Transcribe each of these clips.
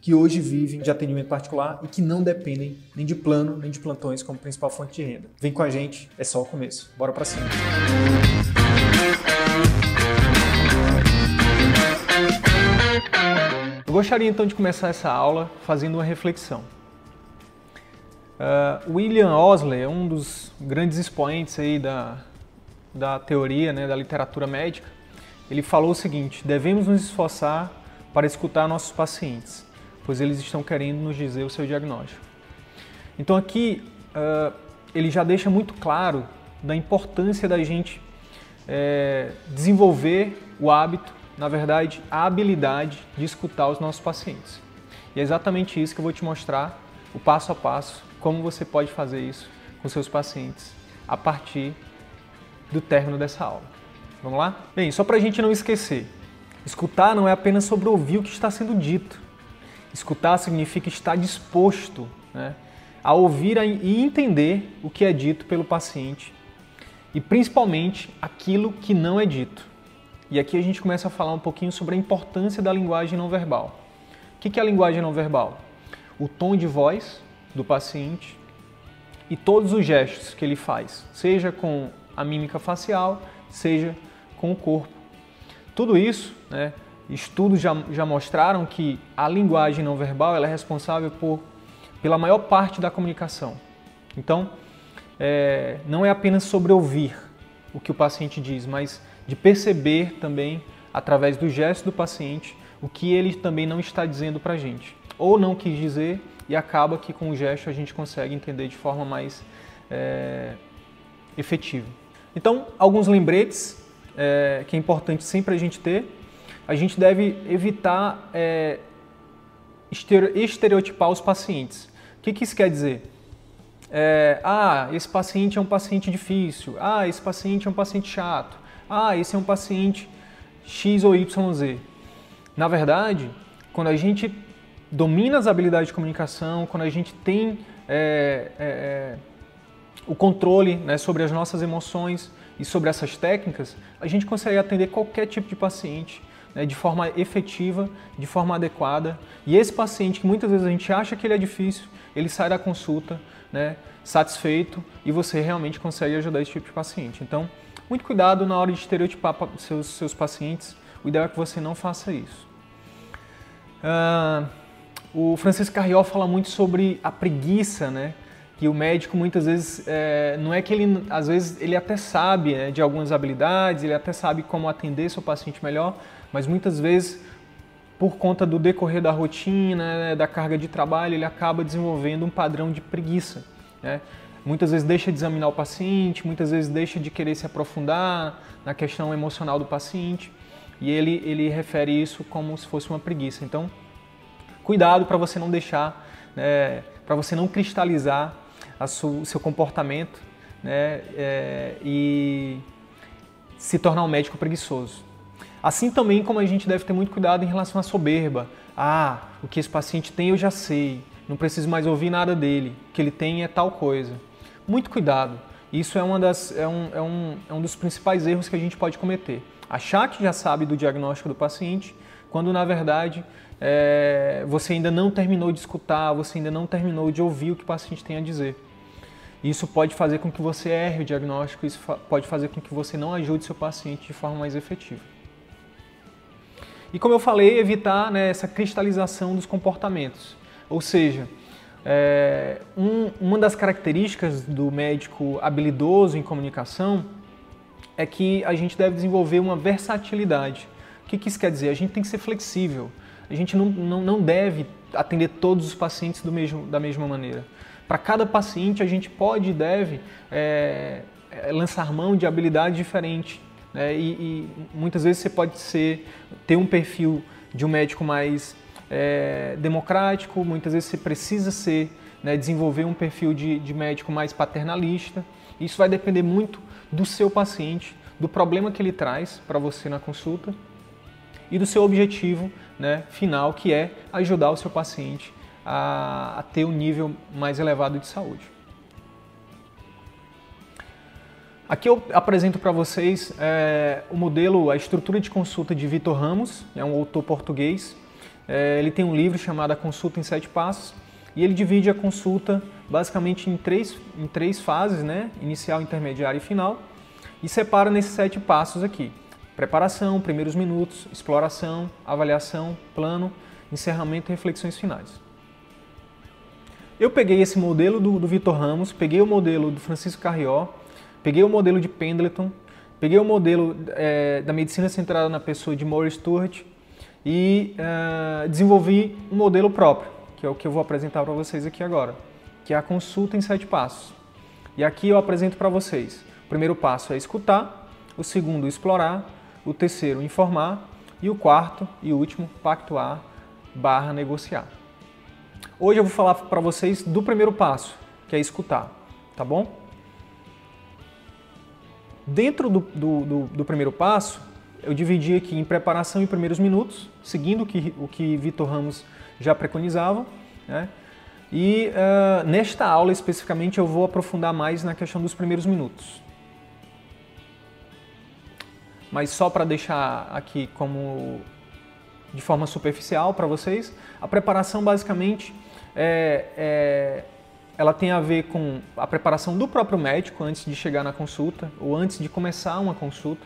que hoje vivem de atendimento particular e que não dependem nem de plano nem de plantões como principal fonte de renda. Vem com a gente, é só o começo. Bora para cima. Eu gostaria então de começar essa aula fazendo uma reflexão. Uh, William Osler é um dos grandes expoentes aí da, da teoria, né, da literatura médica. Ele falou o seguinte: devemos nos esforçar para escutar nossos pacientes, pois eles estão querendo nos dizer o seu diagnóstico. Então aqui uh, ele já deixa muito claro da importância da gente é, desenvolver o hábito, na verdade, a habilidade de escutar os nossos pacientes. E é exatamente isso que eu vou te mostrar, o passo a passo, como você pode fazer isso com seus pacientes a partir do término dessa aula. Vamos lá? Bem, só para a gente não esquecer, escutar não é apenas sobre ouvir o que está sendo dito. Escutar significa estar disposto né, a ouvir e entender o que é dito pelo paciente e principalmente aquilo que não é dito. E aqui a gente começa a falar um pouquinho sobre a importância da linguagem não verbal. O que é a linguagem não verbal? O tom de voz do paciente e todos os gestos que ele faz, seja com a mímica facial, seja com o corpo. Tudo isso, né, estudos já, já mostraram que a linguagem não verbal é responsável por, pela maior parte da comunicação. Então, é, não é apenas sobre ouvir o que o paciente diz, mas de perceber também, através do gesto do paciente, o que ele também não está dizendo para a gente. Ou não quis dizer e acaba que com o gesto a gente consegue entender de forma mais é, efetiva. Então, alguns lembretes é, que é importante sempre a gente ter. A gente deve evitar é, estereotipar os pacientes. O que, que isso quer dizer? É, ah, esse paciente é um paciente difícil. Ah, esse paciente é um paciente chato ah, esse é um paciente X ou YZ. Na verdade, quando a gente domina as habilidades de comunicação, quando a gente tem é, é, é, o controle né, sobre as nossas emoções e sobre essas técnicas, a gente consegue atender qualquer tipo de paciente né, de forma efetiva, de forma adequada. E esse paciente, que muitas vezes a gente acha que ele é difícil, ele sai da consulta né, satisfeito e você realmente consegue ajudar esse tipo de paciente. Então, muito cuidado na hora de estereotipar seus, seus pacientes. O ideal é que você não faça isso. Uh, o Francisco Carriol fala muito sobre a preguiça, né? Que o médico muitas vezes é, não é que ele, às vezes ele até sabe né, de algumas habilidades, ele até sabe como atender seu paciente melhor, mas muitas vezes por conta do decorrer da rotina, né, da carga de trabalho, ele acaba desenvolvendo um padrão de preguiça. Né? muitas vezes deixa de examinar o paciente, muitas vezes deixa de querer se aprofundar na questão emocional do paciente e ele, ele refere isso como se fosse uma preguiça. Então, cuidado para você não deixar, né, para você não cristalizar o seu comportamento né, é, e se tornar um médico preguiçoso. Assim também como a gente deve ter muito cuidado em relação à soberba. Ah, o que esse paciente tem eu já sei, não preciso mais ouvir nada dele, o que ele tem é tal coisa muito cuidado. Isso é, uma das, é, um, é, um, é um dos principais erros que a gente pode cometer. Achar que já sabe do diagnóstico do paciente, quando na verdade é, você ainda não terminou de escutar, você ainda não terminou de ouvir o que o paciente tem a dizer. Isso pode fazer com que você erre o diagnóstico, isso pode fazer com que você não ajude seu paciente de forma mais efetiva. E como eu falei, evitar né, essa cristalização dos comportamentos. Ou seja, é, um, uma das características do médico habilidoso em comunicação é que a gente deve desenvolver uma versatilidade. O que, que isso quer dizer? A gente tem que ser flexível. A gente não, não, não deve atender todos os pacientes do mesmo, da mesma maneira. Para cada paciente, a gente pode e deve é, lançar mão de habilidade diferente. Né? E, e, muitas vezes você pode ser, ter um perfil de um médico mais é, democrático, muitas vezes você precisa ser, né, desenvolver um perfil de, de médico mais paternalista. Isso vai depender muito do seu paciente, do problema que ele traz para você na consulta e do seu objetivo né, final, que é ajudar o seu paciente a, a ter um nível mais elevado de saúde. Aqui eu apresento para vocês é, o modelo, a estrutura de consulta de Vitor Ramos, é um autor português. É, ele tem um livro chamado A Consulta em Sete Passos e ele divide a consulta basicamente em três, em três fases, né? inicial, intermediária e final, e separa nesses sete passos aqui. Preparação, primeiros minutos, exploração, avaliação, plano, encerramento e reflexões finais. Eu peguei esse modelo do, do Vitor Ramos, peguei o modelo do Francisco Carrió, Peguei o modelo de Pendleton, peguei o modelo é, da medicina centrada na pessoa de Maurice Stewart e uh, desenvolvi um modelo próprio, que é o que eu vou apresentar para vocês aqui agora, que é a consulta em sete passos. E aqui eu apresento para vocês. O primeiro passo é escutar, o segundo explorar, o terceiro informar e o quarto e último pactuar barra negociar. Hoje eu vou falar para vocês do primeiro passo, que é escutar, tá bom? Dentro do, do, do, do, primeiro passo, eu dividi aqui em preparação e primeiros minutos, seguindo o que, o que Vitor Ramos já preconizava. Né? E uh, nesta aula especificamente eu vou aprofundar mais na questão dos primeiros minutos. Mas só para deixar aqui como de forma superficial para vocês, a preparação basicamente é, é ela tem a ver com a preparação do próprio médico antes de chegar na consulta ou antes de começar uma consulta,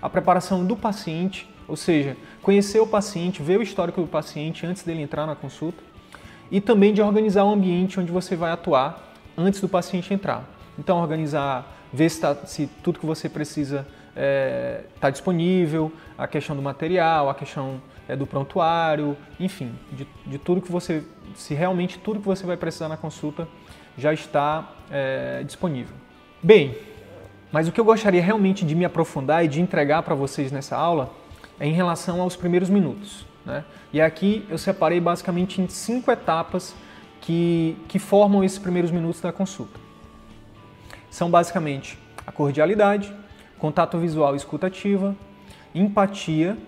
a preparação do paciente, ou seja, conhecer o paciente, ver o histórico do paciente antes dele entrar na consulta, e também de organizar o ambiente onde você vai atuar antes do paciente entrar. Então, organizar, ver se, tá, se tudo que você precisa está é, tá disponível, a questão do material, a questão é, do prontuário, enfim, de, de tudo que você, se realmente tudo que você vai precisar na consulta já está é, disponível. Bem, mas o que eu gostaria realmente de me aprofundar e de entregar para vocês nessa aula é em relação aos primeiros minutos. Né? E aqui eu separei basicamente em cinco etapas que, que formam esses primeiros minutos da consulta. São basicamente a cordialidade, contato visual e escutativa, empatia,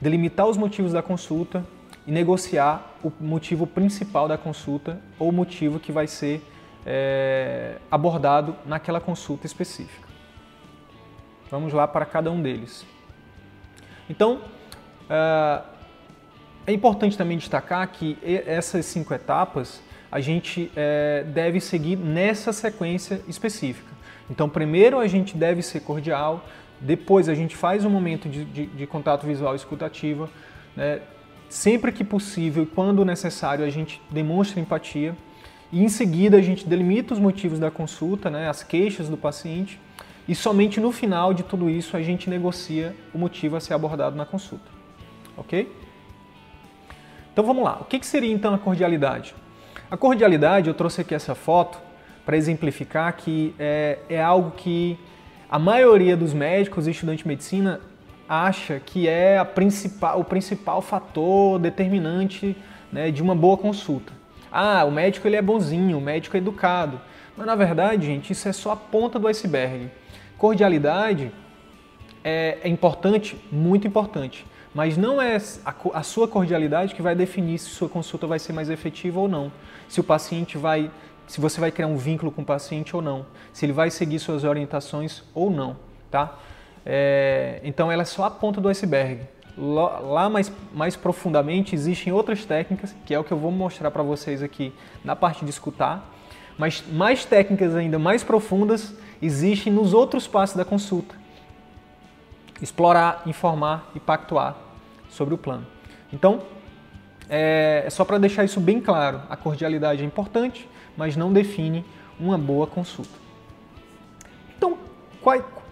delimitar os motivos da consulta e negociar o motivo principal da consulta ou motivo que vai ser é, abordado naquela consulta específica. Vamos lá para cada um deles. Então, é, é importante também destacar que essas cinco etapas a gente é, deve seguir nessa sequência específica. Então, primeiro a gente deve ser cordial, depois a gente faz um momento de, de, de contato visual escutativa, né? sempre que possível e quando necessário a gente demonstra empatia. E em seguida a gente delimita os motivos da consulta, né, as queixas do paciente, e somente no final de tudo isso a gente negocia o motivo a ser abordado na consulta. Ok? Então vamos lá. O que, seria então a cordialidade? A cordialidade, eu trouxe aqui essa foto para exemplificar que é, é algo que a maioria dos médicos e estudantes de medicina acha que é principal, o principal fator determinante né, de uma boa consulta. Ah, o médico ele é bonzinho, o médico é educado. Mas na verdade, gente, isso é só a ponta do iceberg. Cordialidade é, é importante, muito importante, mas não é a, a sua cordialidade que vai definir se sua consulta vai ser mais efetiva ou não. Se o paciente vai, se você vai criar um vínculo com o paciente ou não, se ele vai seguir suas orientações ou não, tá? É, então ela é só a ponta do iceberg lá mais, mais profundamente existem outras técnicas, que é o que eu vou mostrar para vocês aqui na parte de escutar, mas mais técnicas ainda mais profundas existem nos outros passos da consulta. Explorar, informar e pactuar sobre o plano. Então, é, é só para deixar isso bem claro, a cordialidade é importante, mas não define uma boa consulta. Então,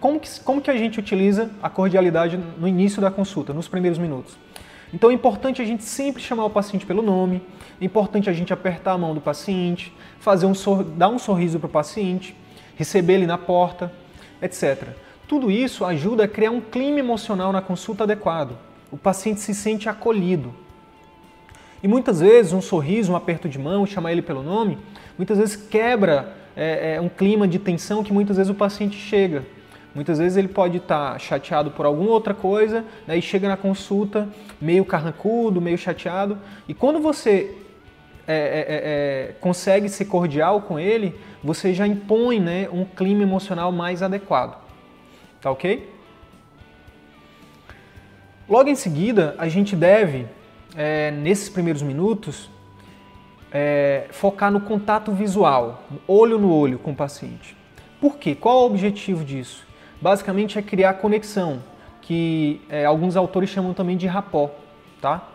como que, como que a gente utiliza a cordialidade no início da consulta, nos primeiros minutos? Então é importante a gente sempre chamar o paciente pelo nome, é importante a gente apertar a mão do paciente, fazer um dar um sorriso para o paciente, receber ele na porta, etc. Tudo isso ajuda a criar um clima emocional na consulta adequado. O paciente se sente acolhido. E muitas vezes um sorriso, um aperto de mão, chamar ele pelo nome, muitas vezes quebra é, é, um clima de tensão que muitas vezes o paciente chega. Muitas vezes ele pode estar chateado por alguma outra coisa né, e chega na consulta meio carrancudo, meio chateado. E quando você é, é, é, é, consegue ser cordial com ele, você já impõe né, um clima emocional mais adequado. Tá ok? Logo em seguida, a gente deve, é, nesses primeiros minutos, é, focar no contato visual, olho no olho com o paciente. Por quê? Qual o objetivo disso? Basicamente é criar conexão, que é, alguns autores chamam também de rapó, tá?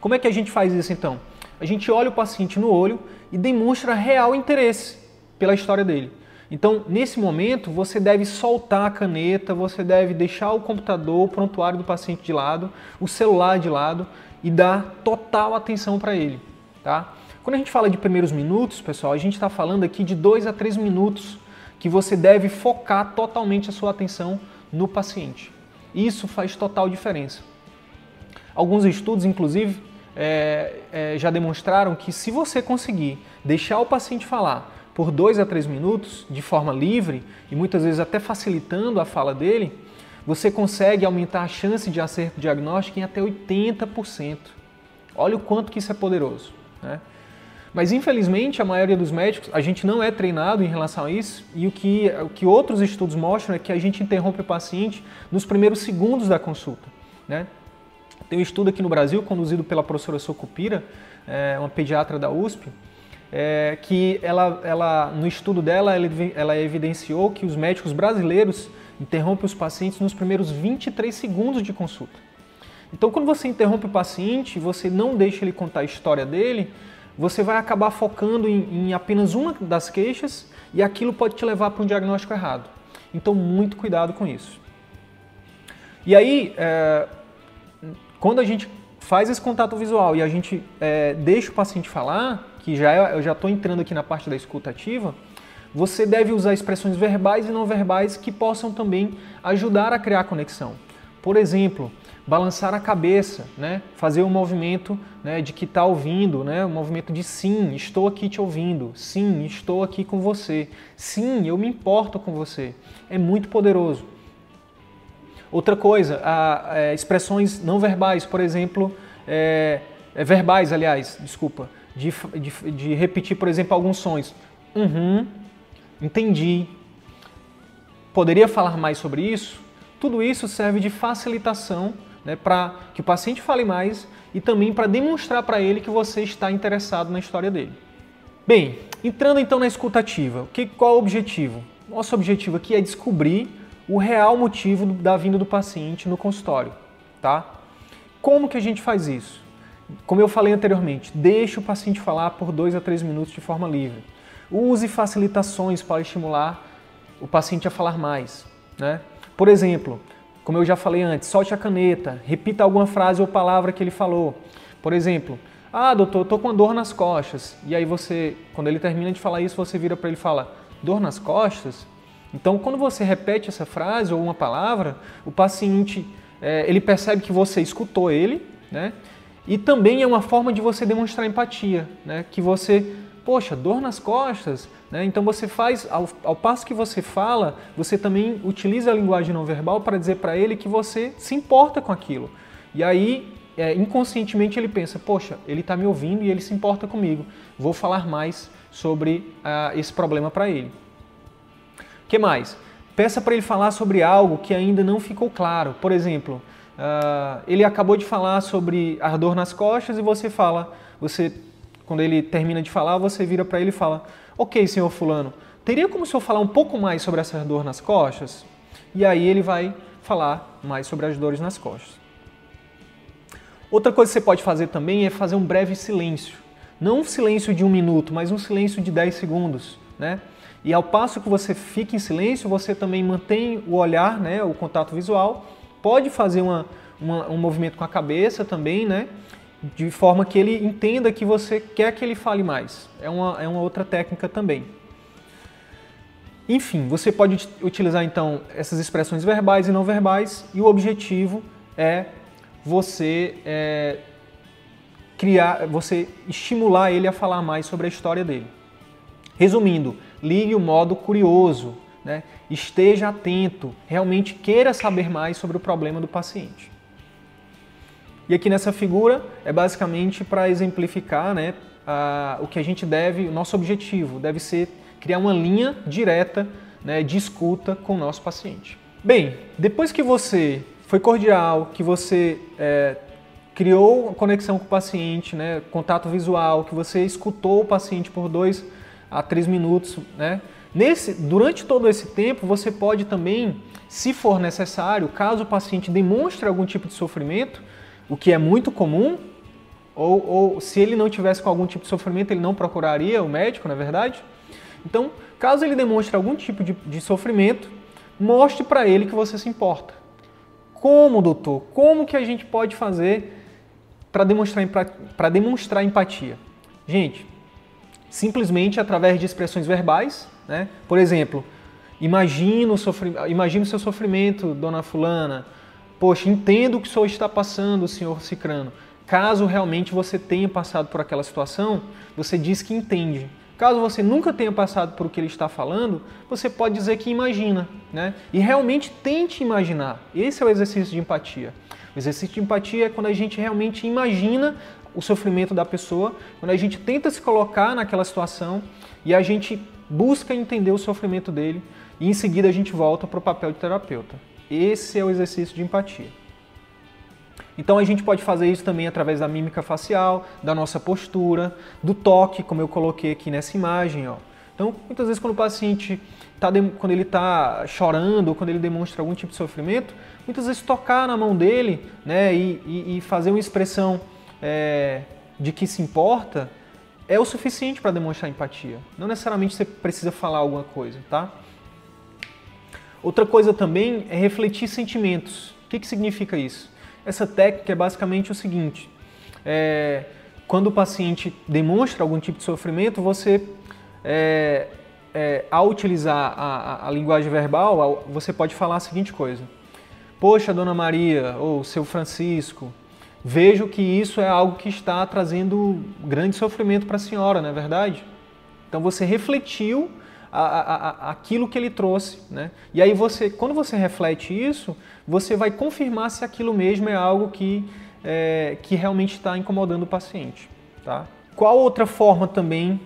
Como é que a gente faz isso então? A gente olha o paciente no olho e demonstra real interesse pela história dele. Então, nesse momento, você deve soltar a caneta, você deve deixar o computador, o prontuário do paciente de lado, o celular de lado e dar total atenção para ele, tá? Quando a gente fala de primeiros minutos, pessoal, a gente está falando aqui de dois a três minutos que você deve focar totalmente a sua atenção no paciente. Isso faz total diferença. Alguns estudos, inclusive, é, é, já demonstraram que se você conseguir deixar o paciente falar por dois a três minutos de forma livre e muitas vezes até facilitando a fala dele, você consegue aumentar a chance de acerto diagnóstico em até 80%. Olha o quanto que isso é poderoso. Né? Mas infelizmente a maioria dos médicos, a gente não é treinado em relação a isso e o que, o que outros estudos mostram é que a gente interrompe o paciente nos primeiros segundos da consulta. Né? Tem um estudo aqui no Brasil conduzido pela professora Socupira, é, uma pediatra da USP, é, que ela, ela, no estudo dela ela, ela evidenciou que os médicos brasileiros interrompem os pacientes nos primeiros 23 segundos de consulta. Então, quando você interrompe o paciente, você não deixa ele contar a história dele, você vai acabar focando em, em apenas uma das queixas e aquilo pode te levar para um diagnóstico errado. Então, muito cuidado com isso. E aí, é, quando a gente faz esse contato visual e a gente é, deixa o paciente falar, que já é, eu já estou entrando aqui na parte da escuta ativa, você deve usar expressões verbais e não verbais que possam também ajudar a criar conexão. Por exemplo, balançar a cabeça, né? fazer o um movimento né, de que está ouvindo, né? um movimento de sim, estou aqui te ouvindo, sim, estou aqui com você, sim, eu me importo com você. É muito poderoso. Outra coisa, a, a, é, expressões não verbais, por exemplo, é, é, verbais, aliás, desculpa, de, de, de, repetir, por exemplo, alguns sons. Uhum, entendi. Poderia falar mais sobre isso? Tudo isso serve de facilitação né, para que o paciente fale mais e também para demonstrar para ele que você está interessado na história dele. Bem, entrando então na escutativa, que, qual o objetivo? Nosso objetivo aqui é descobrir o real motivo da vinda do paciente no consultório, tá? Como que a gente faz isso? Como eu falei anteriormente, deixe o paciente falar por dois a três minutos de forma livre. Use facilitações para estimular o paciente a falar mais, né? Por exemplo, como eu já falei antes, solte a caneta, repita alguma frase ou palavra que ele falou. Por exemplo, ah, doutor, tô com dor nas costas. E aí você, quando ele termina de falar isso, você vira para ele e fala: "Dor nas costas?" Então, quando você repete essa frase ou uma palavra, o paciente é, ele percebe que você escutou ele, né? E também é uma forma de você demonstrar empatia, né? Que você poxa, dor nas costas. Né? Então você faz, ao, ao, passo que você fala, você também utiliza a linguagem não verbal para dizer para ele que você se importa com aquilo. E aí, é, inconscientemente, ele pensa: poxa, ele está me ouvindo e ele se importa comigo. Vou falar mais sobre uh, esse problema para ele. O que mais? Peça para ele falar sobre algo que ainda não ficou claro. Por exemplo, uh, ele acabou de falar sobre a dor nas costas e você fala, você quando ele termina de falar, você vira para ele e fala: Ok, senhor Fulano, teria como o senhor falar um pouco mais sobre essa dor nas costas? E aí ele vai falar mais sobre as dores nas costas. Outra coisa que você pode fazer também é fazer um breve silêncio. Não um silêncio de um minuto, mas um silêncio de 10 segundos. Né? E ao passo que você fica em silêncio, você também mantém o olhar, né, o contato visual, pode fazer uma, uma, um movimento com a cabeça também, né? De forma que ele entenda que você quer que ele fale mais. É uma, é uma outra técnica também. Enfim, você pode utilizar então essas expressões verbais e não verbais e o objetivo é você é, criar, você estimular ele a falar mais sobre a história dele. Resumindo, ligue o modo curioso, né? esteja atento, realmente queira saber mais sobre o problema do paciente. E aqui nessa figura é basicamente para exemplificar né, a, o que a gente deve, o nosso objetivo deve ser criar uma linha direta né, de escuta com o nosso paciente. Bem, depois que você foi cordial, que você é, criou conexão com o paciente, né, contato visual, que você escutou o paciente por dois a três minutos, né, nesse, durante todo esse tempo você pode também, se for necessário, caso o paciente demonstre algum tipo de sofrimento, o que é muito comum, ou, ou se ele não tivesse com algum tipo de sofrimento, ele não procuraria o médico, na é verdade. Então, caso ele demonstre algum tipo de, de sofrimento, mostre para ele que você se importa. Como, doutor? Como que a gente pode fazer para demonstrar, demonstrar empatia? Gente, simplesmente através de expressões verbais. Né? Por exemplo, imagina o, sofri... imagina o seu sofrimento, dona fulana. Poxa, entendo o que o senhor está passando, senhor Cicrano. Caso realmente você tenha passado por aquela situação, você diz que entende. Caso você nunca tenha passado por o que ele está falando, você pode dizer que imagina, né? E realmente tente imaginar. Esse é o exercício de empatia. O exercício de empatia é quando a gente realmente imagina o sofrimento da pessoa, quando a gente tenta se colocar naquela situação e a gente busca entender o sofrimento dele e em seguida a gente volta para o papel de terapeuta. Esse é o exercício de empatia. Então a gente pode fazer isso também através da mímica facial, da nossa postura, do toque, como eu coloquei aqui nessa imagem. Ó. Então, muitas vezes quando o paciente está quando ele está chorando ou quando ele demonstra algum tipo de sofrimento, muitas vezes tocar na mão dele né, e, e, e fazer uma expressão é, de que se importa é o suficiente para demonstrar empatia. Não necessariamente você precisa falar alguma coisa, tá? Outra coisa também é refletir sentimentos. O que, que significa isso? Essa técnica é basicamente o seguinte: é, quando o paciente demonstra algum tipo de sofrimento, você, é, é, ao utilizar a, a, a, linguagem verbal, você pode falar a seguinte coisa: Poxa, Dona Maria ou Seu Francisco, vejo que isso é algo que está trazendo grande sofrimento para a senhora, não é verdade? Então você refletiu a, a, a, aquilo que ele trouxe, né? E aí você, quando você reflete isso, você vai confirmar se aquilo mesmo é algo que, é, que realmente está incomodando o paciente. Tá? Qual outra forma também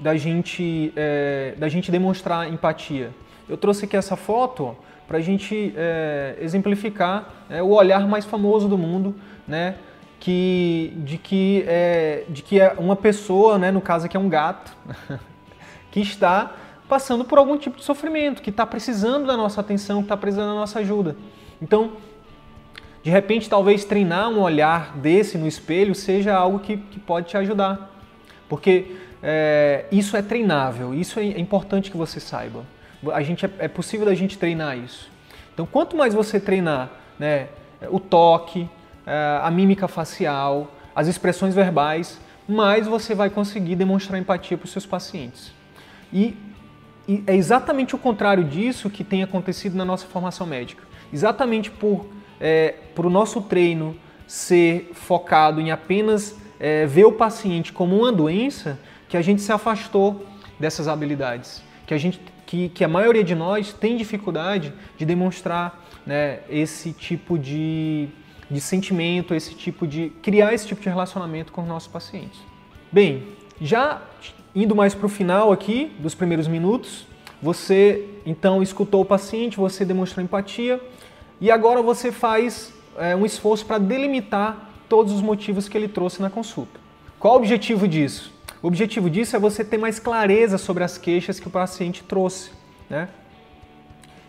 da gente, é, da gente demonstrar empatia? Eu trouxe aqui essa foto para a gente é, exemplificar é, o olhar mais famoso do mundo, né? Que, de, que, é, de que é uma pessoa, né, no caso aqui é um gato, que está passando por algum tipo de sofrimento, que está precisando da nossa atenção, que está precisando da nossa ajuda. Então, de repente, talvez treinar um olhar desse no espelho seja algo que, que pode te ajudar. Porque é, isso é treinável, isso é importante que você saiba. A gente, é, é possível da gente treinar isso. Então, quanto mais você treinar né, o toque, é, a mímica facial, as expressões verbais, mais você vai conseguir demonstrar empatia para os seus pacientes. E, e é exatamente o contrário disso que tem acontecido na nossa formação médica exatamente por, é, por o nosso treino ser focado em apenas é, ver o paciente como uma doença, que a gente se afastou dessas habilidades, que a gente, que, que a maioria de nós tem dificuldade de demonstrar né, esse tipo de, de sentimento, esse tipo de criar esse tipo de relacionamento com os nossos pacientes. Bem, já indo mais para o final aqui dos primeiros minutos, você então escutou o paciente, você demonstrou empatia e agora você faz é, um esforço para delimitar todos os motivos que ele trouxe na consulta. Qual o objetivo disso? O objetivo disso é você ter mais clareza sobre as queixas que o paciente trouxe. Né?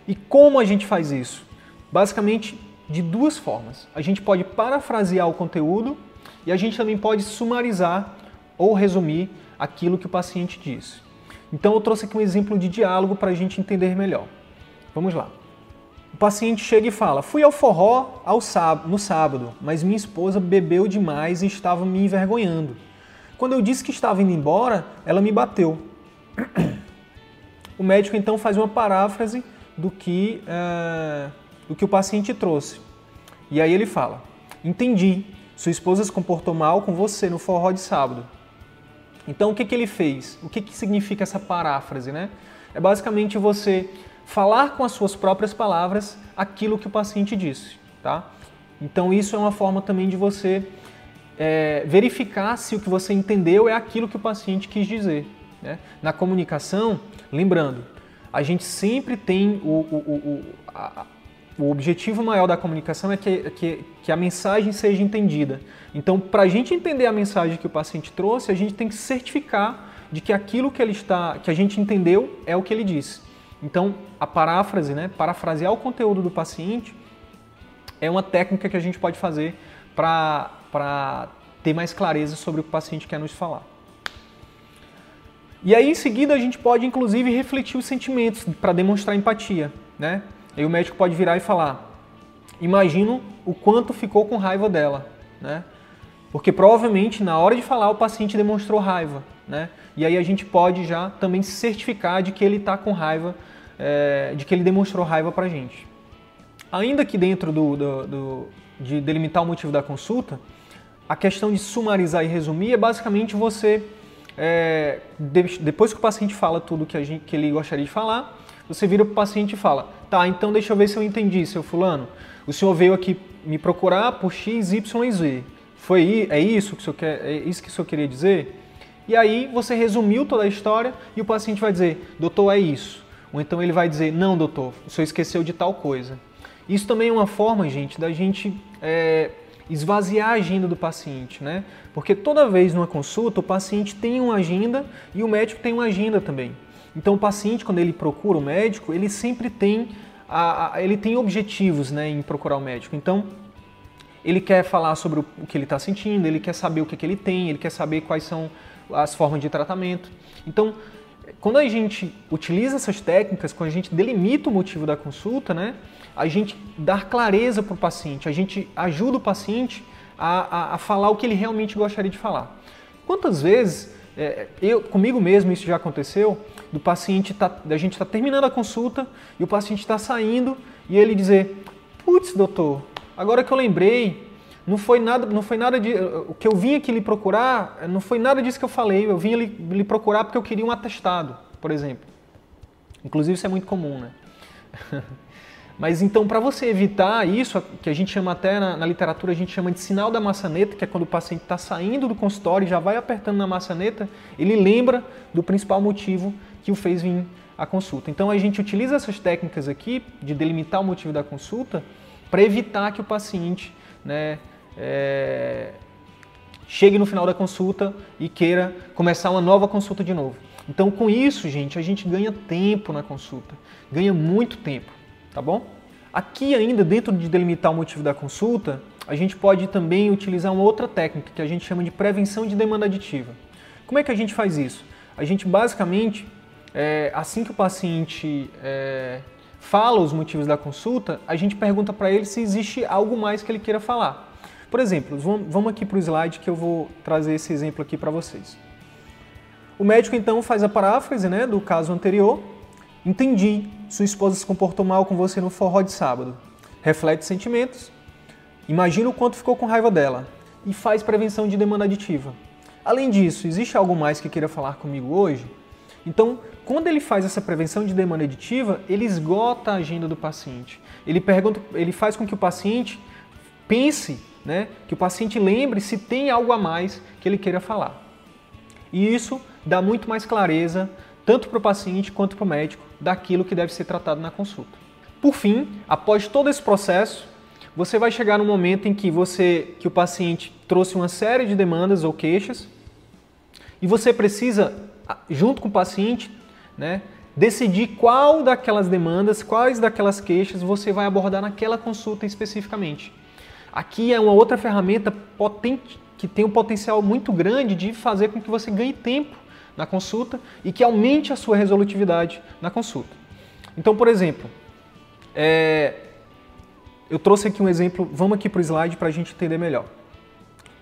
E como a gente faz isso? Basicamente de duas formas. A gente pode parafrasear o conteúdo e a gente também pode sumarizar ou resumir aquilo que o paciente disse. Então eu trouxe aqui um exemplo de diálogo para a gente entender melhor. Vamos lá. O paciente chega e fala: Fui ao forró ao sábado, no sábado, mas minha esposa bebeu demais e estava me envergonhando. Quando eu disse que estava indo embora, ela me bateu. O médico então faz uma paráfrase do que, uh, do que o paciente trouxe. E aí ele fala: Entendi, sua esposa se comportou mal com você no forró de sábado. Então o que, que ele fez? O que, que significa essa paráfrase? Né? É basicamente você falar com as suas próprias palavras aquilo que o paciente disse. Tá? Então isso é uma forma também de você é, verificar se o que você entendeu é aquilo que o paciente quis dizer. Né? Na comunicação, lembrando, a gente sempre tem o, o, o, a, o objetivo maior da comunicação é que, que, que a mensagem seja entendida. Então, para a gente entender a mensagem que o paciente trouxe, a gente tem que certificar de que aquilo que ele está, que a gente entendeu é o que ele disse. Então, a paráfrase, né, parafrasear o conteúdo do paciente é uma técnica que a gente pode fazer para ter mais clareza sobre o que o paciente quer nos falar. E aí, em seguida, a gente pode, inclusive, refletir os sentimentos para demonstrar empatia, né? Aí o médico pode virar e falar: imagino o quanto ficou com raiva dela, né? Porque provavelmente na hora de falar o paciente demonstrou raiva, né? E aí a gente pode já também certificar de que ele está com raiva, é, de que ele demonstrou raiva para a gente. Ainda que dentro do, do, do, de delimitar o motivo da consulta, a questão de sumarizar e resumir é basicamente você, é, depois que o paciente fala tudo que, gente, que ele gostaria de falar, você vira para o paciente e fala: Tá, então deixa eu ver se eu entendi, seu fulano. O senhor veio aqui me procurar por X, Y e Z. Foi, é isso que o senhor quer, é isso que o senhor queria dizer? E aí você resumiu toda a história e o paciente vai dizer: Doutor, é isso. Ou então ele vai dizer: Não, doutor, o senhor esqueceu de tal coisa. Isso também é uma forma, gente, da gente é, esvaziar a agenda do paciente, né? Porque toda vez numa consulta o paciente tem uma agenda e o médico tem uma agenda também. Então o paciente, quando ele procura o médico, ele sempre tem, a, a, ele tem objetivos né, em procurar o médico. Então ele quer falar sobre o, que ele está sentindo, ele quer saber o que, que ele tem, ele quer saber quais são as formas de tratamento. Então, quando a gente utiliza essas técnicas, quando a gente delimita o motivo da consulta, né, a gente dá clareza para o paciente, a gente ajuda o paciente a, a, a falar o que ele realmente gostaria de falar. Quantas vezes é, eu, comigo mesmo isso já aconteceu, do paciente tá, da gente está terminando a consulta e o paciente está saindo e ele dizer, putz, doutor, agora que eu lembrei, não foi nada, não foi nada de, o que eu vim aqui lhe procurar, não foi nada disso que eu falei, eu vim lhe, lhe procurar porque eu queria um atestado, por exemplo. Inclusive isso é muito comum, né? Mas então, para você evitar isso, que a gente chama até na, na, literatura, a gente chama de sinal da maçaneta, que é quando o paciente está saindo do consultório e já vai apertando na maçaneta, ele lembra do principal motivo que o fez vir à consulta. Então, a gente utiliza essas técnicas aqui de delimitar o motivo da consulta para evitar que o paciente né, é, chegue no final da consulta e queira começar uma nova consulta de novo. Então, com isso, gente, a gente ganha tempo na consulta, ganha muito tempo tá bom? Aqui ainda dentro de delimitar o motivo da consulta, a gente pode também utilizar uma outra técnica que a gente chama de prevenção de demanda aditiva. Como é que a gente faz isso? A gente basicamente, é, assim que o paciente é, fala os motivos da consulta, a gente pergunta para ele se existe algo mais que ele queira falar. Por exemplo, vamos aqui para o slide que eu vou trazer esse exemplo aqui para vocês. O médico então faz a paráfrase né, do caso anterior Entendi. Sua esposa se comportou mal com você no forró de sábado. Reflete sentimentos. Imagina o quanto ficou com raiva dela. E faz prevenção de demanda aditiva. Além disso, existe algo mais que queira falar comigo hoje? Então, quando ele faz essa prevenção de demanda aditiva, ele esgota a agenda do paciente. Ele pergunta, ele faz com que o paciente pense, né, que o paciente lembre se tem algo a mais que ele queira falar. E isso dá muito mais clareza tanto para o paciente quanto para o médico, daquilo que deve ser tratado na consulta. Por fim, após todo esse processo, você vai chegar no momento em que você, que o paciente trouxe uma série de demandas ou queixas e você precisa, junto com o paciente, né, decidir qual daquelas demandas, quais daquelas queixas você vai abordar naquela consulta especificamente. Aqui é uma outra ferramenta potente, que tem um potencial muito grande de fazer com que você ganhe tempo na consulta e que aumente a sua resolutividade na consulta. Então, por exemplo, é, eu trouxe aqui um exemplo, vamos aqui para o slide para a gente entender melhor.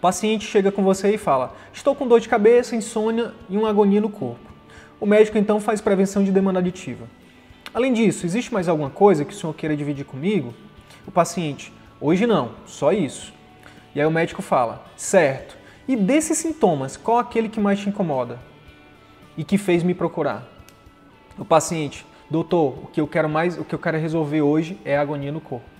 O paciente chega com você e fala: Estou com dor de cabeça, insônia e uma agonia no corpo. O médico então faz prevenção de demanda aditiva. Além disso, existe mais alguma coisa que o senhor queira dividir comigo? O paciente: Hoje não, só isso. E aí o médico fala: Certo. E desses sintomas, qual aquele que mais te incomoda e que fez me procurar? O paciente: Doutor, o que eu quero mais, o que eu quero resolver hoje é a agonia no corpo.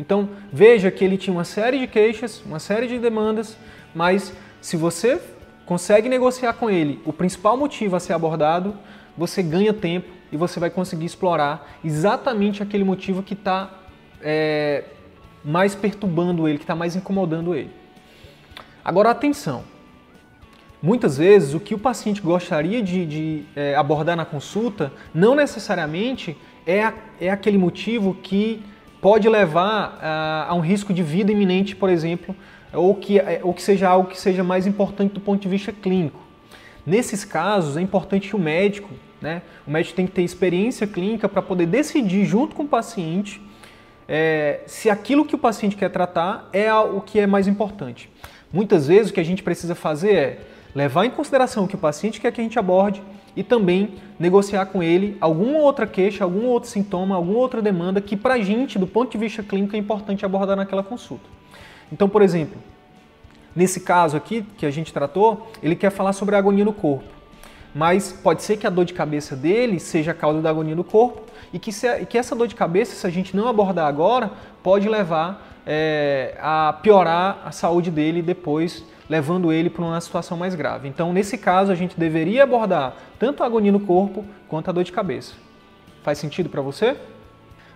Então, veja que ele tinha uma série de queixas, uma série de demandas, mas se você consegue negociar com ele o principal motivo a ser abordado, você ganha tempo e você vai conseguir explorar exatamente aquele motivo que está é, mais perturbando ele, que está mais incomodando ele. Agora, atenção! Muitas vezes, o que o paciente gostaria de, de é, abordar na consulta não necessariamente é, a, é aquele motivo que pode levar a, a, um risco de vida iminente, por exemplo, ou que, é, ou que seja algo que seja mais importante do ponto de vista clínico. Nesses casos, é importante que o médico, né, o médico tem que ter experiência clínica para poder decidir junto com o paciente é, se aquilo que o paciente quer tratar é o que é mais importante. Muitas vezes o que a gente precisa fazer é levar em consideração o que o paciente quer que a gente aborde e também negociar com ele alguma outra queixa, algum outro sintoma, alguma outra demanda que para a gente, do ponto de vista clínico, é importante abordar naquela consulta. Então, por exemplo, nesse caso aqui que a gente tratou, ele quer falar sobre a agonia no corpo. Mas pode ser que a dor de cabeça dele seja a causa da agonia no corpo e que, se, que essa dor de cabeça, se a gente não abordar agora, pode levar é, a piorar a saúde dele depois, levando ele para uma situação mais grave. Então, nesse caso, a gente deveria abordar tanto a agonia no corpo quanto a dor de cabeça. Faz sentido para você?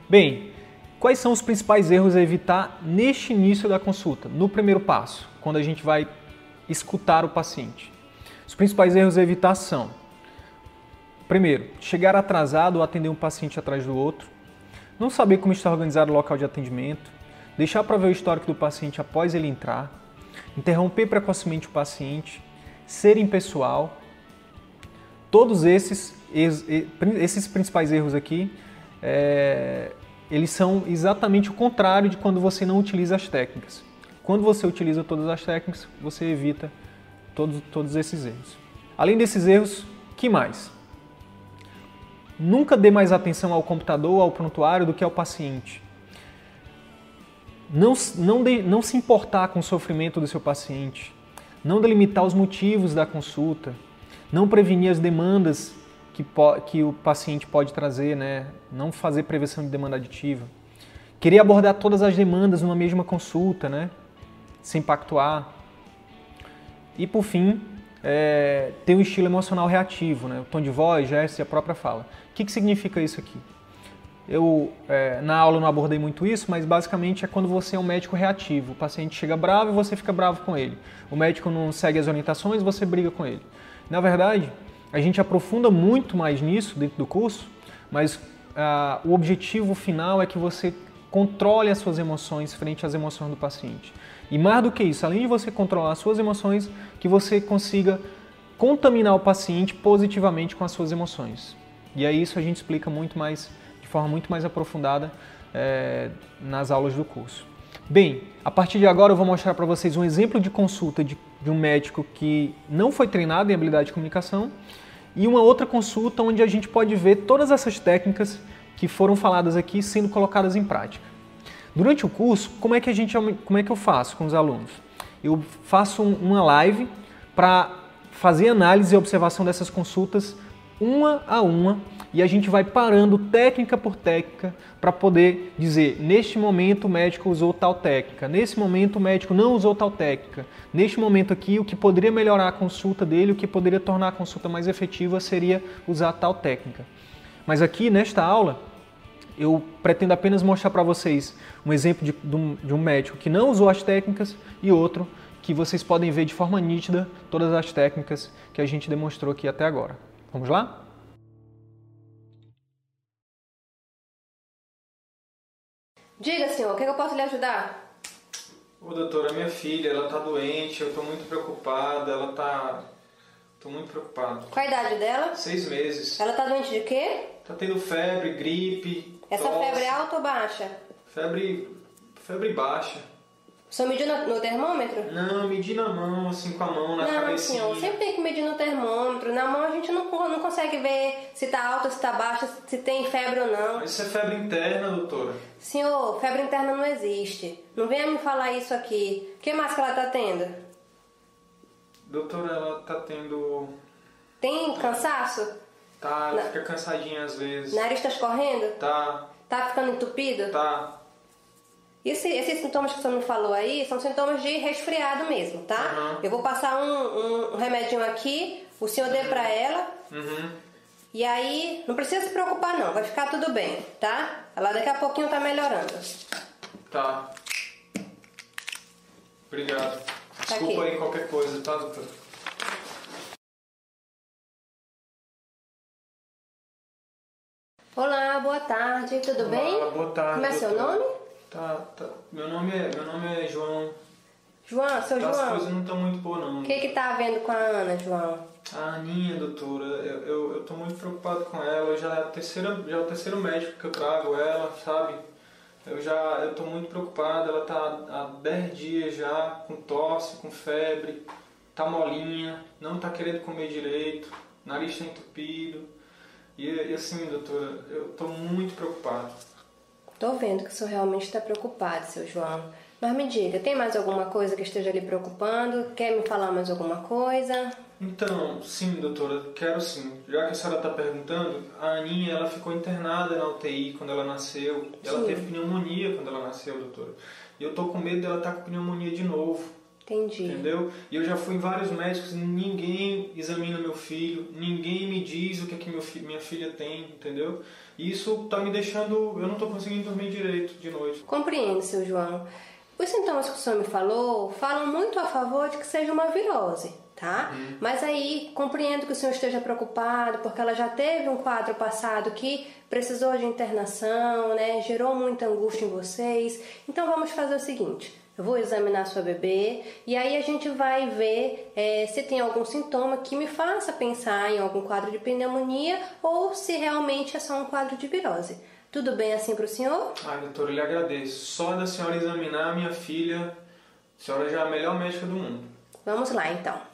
Bem, quais são os principais erros a evitar neste início da consulta, no primeiro passo, quando a gente vai escutar o paciente? Os principais erros a evitar são: primeiro, chegar atrasado ou atender um paciente atrás do outro, não saber como está organizado o local de atendimento, deixar para ver o histórico do paciente após ele entrar, interromper precocemente o paciente, ser impessoal. Todos esses, esses principais erros aqui, é, eles são exatamente o contrário de quando você não utiliza as técnicas. Quando você utiliza todas as técnicas, você evita todos, todos esses erros. Além desses erros, que mais? Nunca dê mais atenção ao computador ou ao prontuário do que ao paciente não, não, de, não se importar com o sofrimento do seu paciente, não delimitar os motivos da consulta, não prevenir as demandas que, que o paciente pode trazer, né? não fazer prevenção de demanda aditiva, querer abordar todas as demandas numa mesma consulta, né? sem pactuar. E por fim, é, ter um estilo emocional reativo, né? o tom de voz, gesto e a própria fala. O que, que significa isso aqui? Eu, é, na aula não abordei muito isso, mas basicamente é quando você é um médico reativo. O paciente chega bravo e você fica bravo com ele. O médico não segue as orientações, você briga com ele. Na verdade, a gente aprofunda muito mais nisso dentro do curso, mas ah, o objetivo final é que você controle as suas emoções frente às emoções do paciente. E mais do que isso, além de você controlar as suas emoções, que você consiga contaminar o paciente positivamente com as suas emoções. E aí isso a gente explica muito mais forma muito mais aprofundada é, nas aulas do curso. Bem, a partir de agora eu vou mostrar para vocês um exemplo de consulta de, de um médico que não foi treinado em habilidade de comunicação e uma outra consulta onde a gente pode ver todas essas técnicas que foram faladas aqui sendo colocadas em prática. Durante o curso, como é que a gente como é que eu faço com os alunos? Eu faço uma live para fazer análise e observação dessas consultas uma a uma e a gente vai parando técnica por técnica para poder dizer, neste momento o médico usou tal técnica, nesse momento o médico não usou tal técnica, neste momento aqui o que poderia melhorar a consulta dele, o que poderia tornar a consulta mais efetiva seria usar tal técnica. Mas aqui nesta aula eu pretendo apenas mostrar para vocês um exemplo de, de um médico que não usou as técnicas e outro que vocês podem ver de forma nítida todas as técnicas que a gente demonstrou aqui até agora. Vamos lá? Diga, senhor, o que eu posso lhe ajudar? Ô, doutora, minha filha, ela tá doente, eu tô muito preocupada, ela tá... Tô muito preocupado. Qual a idade dela? Seis meses. Ela tá doente de quê? Tá tendo febre, gripe, Essa tosse. febre é alta ou baixa? Febre febre baixa. Senhor mediu no, no termômetro? Não, medi na mão, assim, com a mão na não, cabecinha. senhor, sempre tem que medir no termômetro. Na mão a gente não, não consegue ver se tá alta, se tá baixa, se tem febre ou não. Mas isso é febre interna, doutora. Senhor, febre interna não existe. Não venha me falar isso aqui. O que mais que ela tá tendo? Doutora, ela tá tendo. Tem cansaço? Tá, ela Não. fica cansadinha às vezes. Nariz tá escorrendo? Tá, Tá ficando entupido? tá. Esse- esses sintomas que o senhor me falou aí são sintomas de resfriado mesmo, tá? Aham. Eu vou passar um, um, um remedinho aqui, o senhor dê pra ela, Uhum. e aí não precisa se preocupar não, vai ficar tudo bem, tá? Ela daqui a pouquinho tá melhorando. Tá. Obrigado. Desculpa aqui. aí qualquer coisa, tá, doutora? Olá, boa tarde, tudo bem? Olá, boa tarde. Como é seu nome? Tá, tá. Meu nome é, meu nome é João. João, seu Tá, As João. coisas não estão muito boas, não. O que que tá havendo com a Ana, João? A Aninha, doutora, eu, eu, eu tô muito preocupado com ela. Já é, a terceira, já é o terceiro médico que eu trago ela, sabe? Eu já eu tô muito preocupado. Ela tá há 10 dias já com tosse, com febre, tá molinha, não tá querendo comer direito, nariz tá entupido. E, e assim, doutora, eu tô muito preocupado. Tô vendo que o senhor realmente está preocupado, seu João. Mas me diga, tem mais alguma coisa que esteja lhe preocupando? Quer me falar mais alguma coisa? Então, sim, doutora, quero sim. Já que a senhora está perguntando, a Aninha ela ficou internada na UTI quando ela nasceu. Ela Sim. teve pneumonia quando ela nasceu, doutora. E eu tô com medo dela estar com pneumonia de novo, Entendi. entendeu? E eu já fui em vários médicos, ninguém examina meu filho, ninguém me diz o que, é que meu fi- minha filha tem, entendeu? E isso tá me deixando, eu não tô conseguindo dormir direito de noite. Compreendo, seu João. Os sintomas que o senhor me falou falam muito a favor de que seja uma virose, tá? Mas aí compreendo que o senhor esteja preocupado porque ela já teve um quadro passado que precisou de internação, né? Gerou muita angústia em vocês. Então vamos fazer o seguinte. Eu vou examinar sua bebê e aí a gente vai ver eh, se tem algum sintoma que me faça pensar em algum quadro de pneumonia ou se realmente é só um quadro de virose. Tudo bem assim para o senhor? Ai, doutora, eu lhe agradeço. Só da senhora examinar a minha filha, a senhora já é a melhor médica do mundo. Vamos lá então.